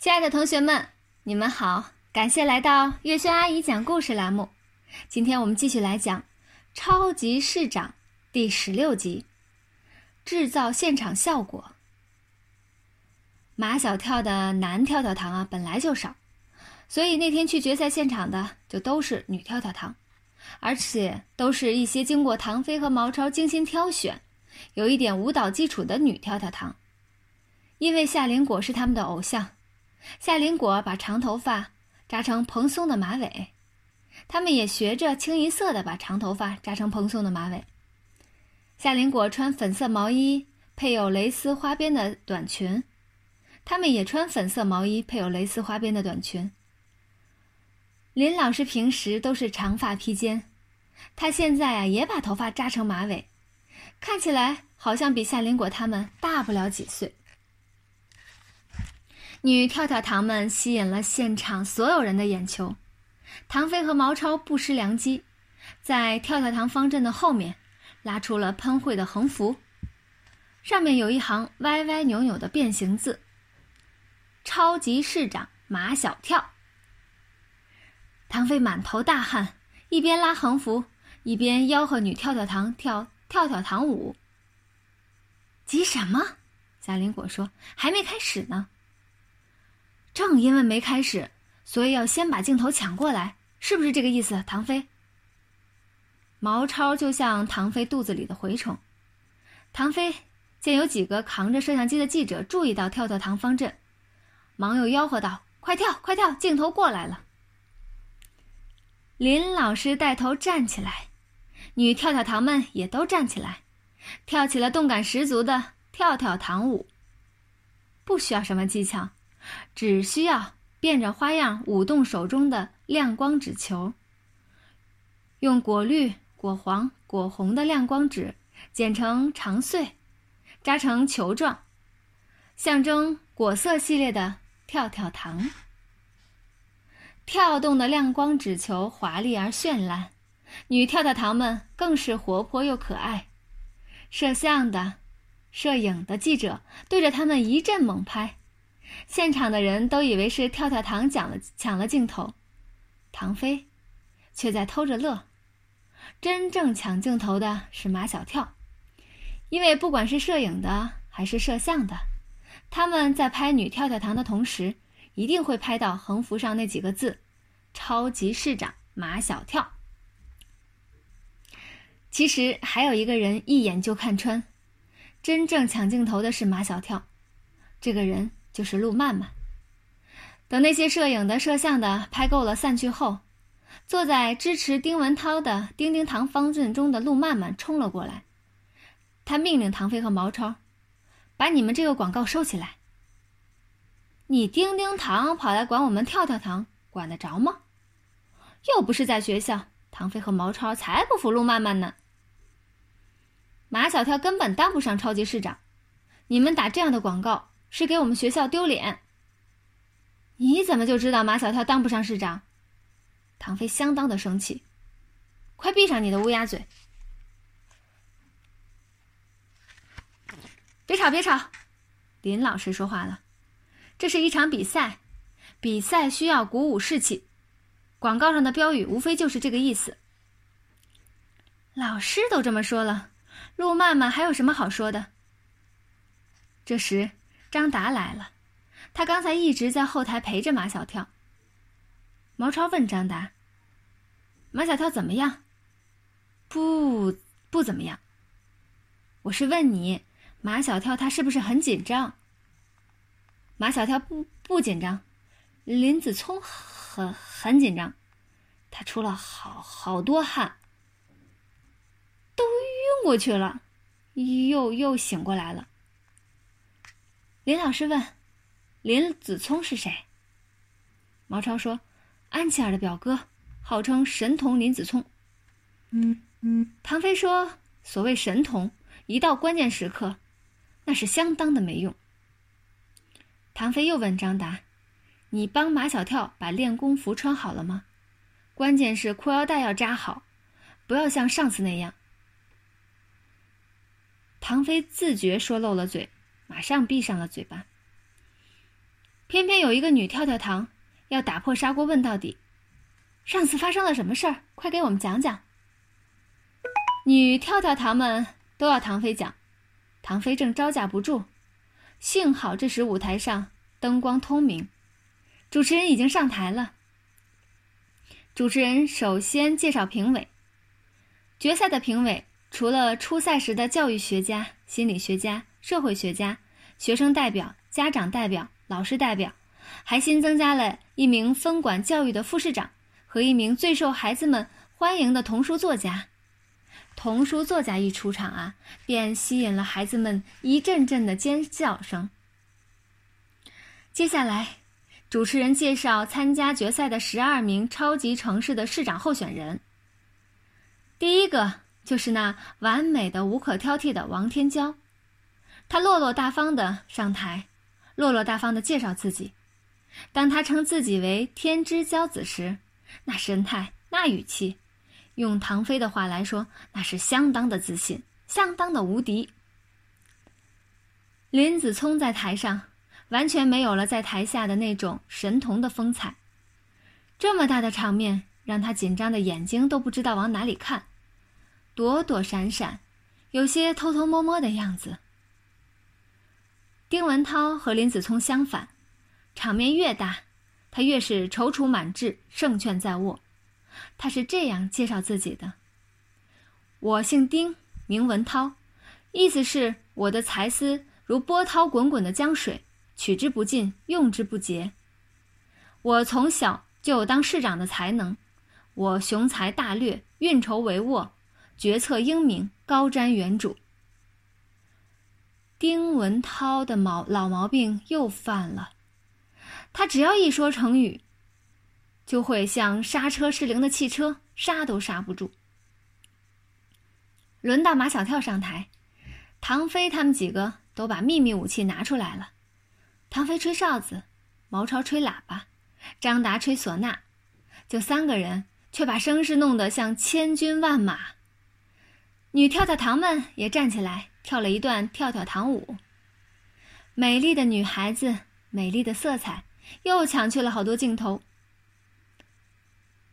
亲爱的同学们，你们好！感谢来到月轩阿姨讲故事栏目。今天我们继续来讲《超级市长》第十六集：制造现场效果。马小跳的男跳跳糖啊本来就少，所以那天去决赛现场的就都是女跳跳糖，而且都是一些经过唐飞和毛超精心挑选、有一点舞蹈基础的女跳跳糖。因为夏林果是他们的偶像。夏林果把长头发扎成蓬松的马尾，他们也学着清一色的把长头发扎成蓬松的马尾。夏林果穿粉色毛衣，配有蕾丝花边的短裙，他们也穿粉色毛衣，配有蕾丝花边的短裙。林老师平时都是长发披肩，他现在啊也把头发扎成马尾，看起来好像比夏林果他们大不了几岁。女跳跳糖们吸引了现场所有人的眼球，唐飞和毛超不失良机，在跳跳糖方阵的后面拉出了喷绘的横幅，上面有一行歪歪扭扭的变形字：“超级市长马小跳。”唐飞满头大汗，一边拉横幅，一边吆喝女跳跳糖跳跳跳糖舞。急什么？贾林果说：“还没开始呢。”正因为没开始，所以要先把镜头抢过来，是不是这个意思？唐飞。毛超就像唐飞肚子里的蛔虫。唐飞见有几个扛着摄像机的记者注意到跳跳糖方阵，忙又吆喝道：“快跳，快跳！镜头过来了。”林老师带头站起来，女跳跳糖们也都站起来，跳起了动感十足的跳跳糖舞。不需要什么技巧。只需要变着花样舞动手中的亮光纸球，用果绿、果黄、果红的亮光纸剪成长穗，扎成球状，象征果色系列的跳跳糖。跳动的亮光纸球华丽而绚烂，女跳跳糖们更是活泼又可爱。摄像的、摄影的记者对着他们一阵猛拍。现场的人都以为是跳跳糖抢了抢了镜头，唐飞却在偷着乐。真正抢镜头的是马小跳，因为不管是摄影的还是摄像的，他们在拍女跳跳糖的同时，一定会拍到横幅上那几个字：“超级市长马小跳。”其实还有一个人一眼就看穿，真正抢镜头的是马小跳，这个人。就是陆曼曼。等那些摄影的、摄像的拍够了散去后，坐在支持丁文涛的丁丁糖方阵中的陆曼曼冲了过来，他命令唐飞和毛超：“把你们这个广告收起来。你丁丁糖跑来管我们跳跳糖，管得着吗？又不是在学校。”唐飞和毛超才不服陆曼曼呢。马小跳根本当不上超级市长，你们打这样的广告。是给我们学校丢脸。你怎么就知道马小跳当不上市长？唐飞相当的生气，快闭上你的乌鸦嘴！别吵，别吵！林老师说话了，这是一场比赛，比赛需要鼓舞士气。广告上的标语无非就是这个意思。老师都这么说了，陆曼曼还有什么好说的？这时。张达来了，他刚才一直在后台陪着马小跳。毛超问张达：“马小跳怎么样？”“不，不怎么样。”“我是问你，马小跳他是不是很紧张？”“马小跳不不紧张，林子聪很很紧张，他出了好好多汗，都晕过去了，又又醒过来了。”林老师问：“林子聪是谁？”毛超说：“安琪儿的表哥，号称神童林子聪。”嗯嗯。唐飞说：“所谓神童，一到关键时刻，那是相当的没用。”唐飞又问张达：“你帮马小跳把练功服穿好了吗？关键是裤腰带要扎好，不要像上次那样。”唐飞自觉说漏了嘴。马上闭上了嘴巴。偏偏有一个女跳跳糖要打破砂锅问到底。上次发生了什么事儿？快给我们讲讲。女跳跳糖们都要唐飞讲，唐飞正招架不住。幸好这时舞台上灯光通明，主持人已经上台了。主持人首先介绍评委。决赛的评委除了初赛时的教育学家、心理学家、社会学家、学生代表、家长代表、老师代表，还新增加了一名分管教育的副市长和一名最受孩子们欢迎的童书作家。童书作家一出场啊，便吸引了孩子们一阵阵的尖叫声。接下来，主持人介绍参加决赛的十二名超级城市的市长候选人。第一个就是那完美的、无可挑剔的王天骄，他落落大方的上台，落落大方的介绍自己。当他称自己为“天之骄子”时，那神态，那语气。用唐飞的话来说，那是相当的自信，相当的无敌。林子聪在台上完全没有了在台下的那种神童的风采，这么大的场面让他紧张的眼睛都不知道往哪里看，躲躲闪闪，有些偷偷摸摸的样子。丁文涛和林子聪相反，场面越大，他越是踌躇满志，胜券在握。他是这样介绍自己的：“我姓丁，名文涛，意思是我的才思如波涛滚滚的江水，取之不尽，用之不竭。我从小就有当市长的才能，我雄才大略，运筹帷幄，决策英明，高瞻远瞩。”丁文涛的毛老毛病又犯了，他只要一说成语。就会像刹车失灵的汽车，刹都刹不住。轮到马小跳上台，唐飞他们几个都把秘密武器拿出来了。唐飞吹哨子，毛超吹喇叭，张达吹唢呐，就三个人，却把声势弄得像千军万马。女跳跳糖们也站起来跳了一段跳跳糖舞。美丽的女孩子，美丽的色彩，又抢去了好多镜头。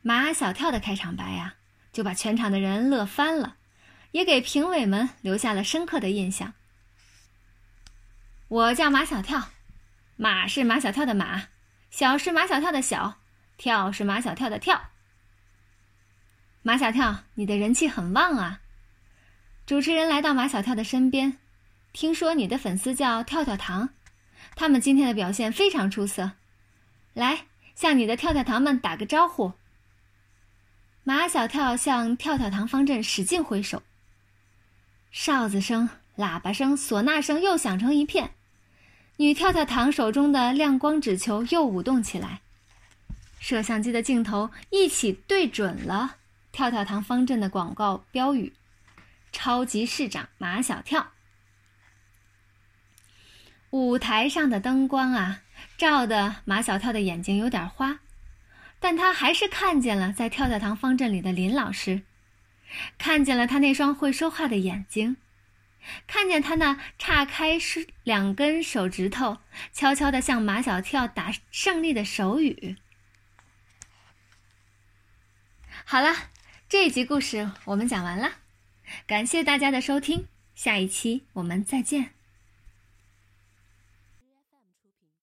马小跳的开场白呀，就把全场的人乐翻了，也给评委们留下了深刻的印象。我叫马小跳，马是马小跳的马，小是马小跳的小，跳是马小跳的跳。马小跳，你的人气很旺啊！主持人来到马小跳的身边，听说你的粉丝叫跳跳糖，他们今天的表现非常出色，来向你的跳跳糖们打个招呼。马小跳向跳跳糖方阵使劲挥手，哨子声、喇叭声、唢呐声又响成一片，女跳跳糖手中的亮光纸球又舞动起来，摄像机的镜头一起对准了跳跳糖方阵的广告标语：“超级市长马小跳。”舞台上的灯光啊，照的马小跳的眼睛有点花。但他还是看见了在跳跳糖方阵里的林老师，看见了他那双会说话的眼睛，看见他那岔开是两根手指头，悄悄地向马小跳打胜利的手语。好了，这一集故事我们讲完了，感谢大家的收听，下一期我们再见。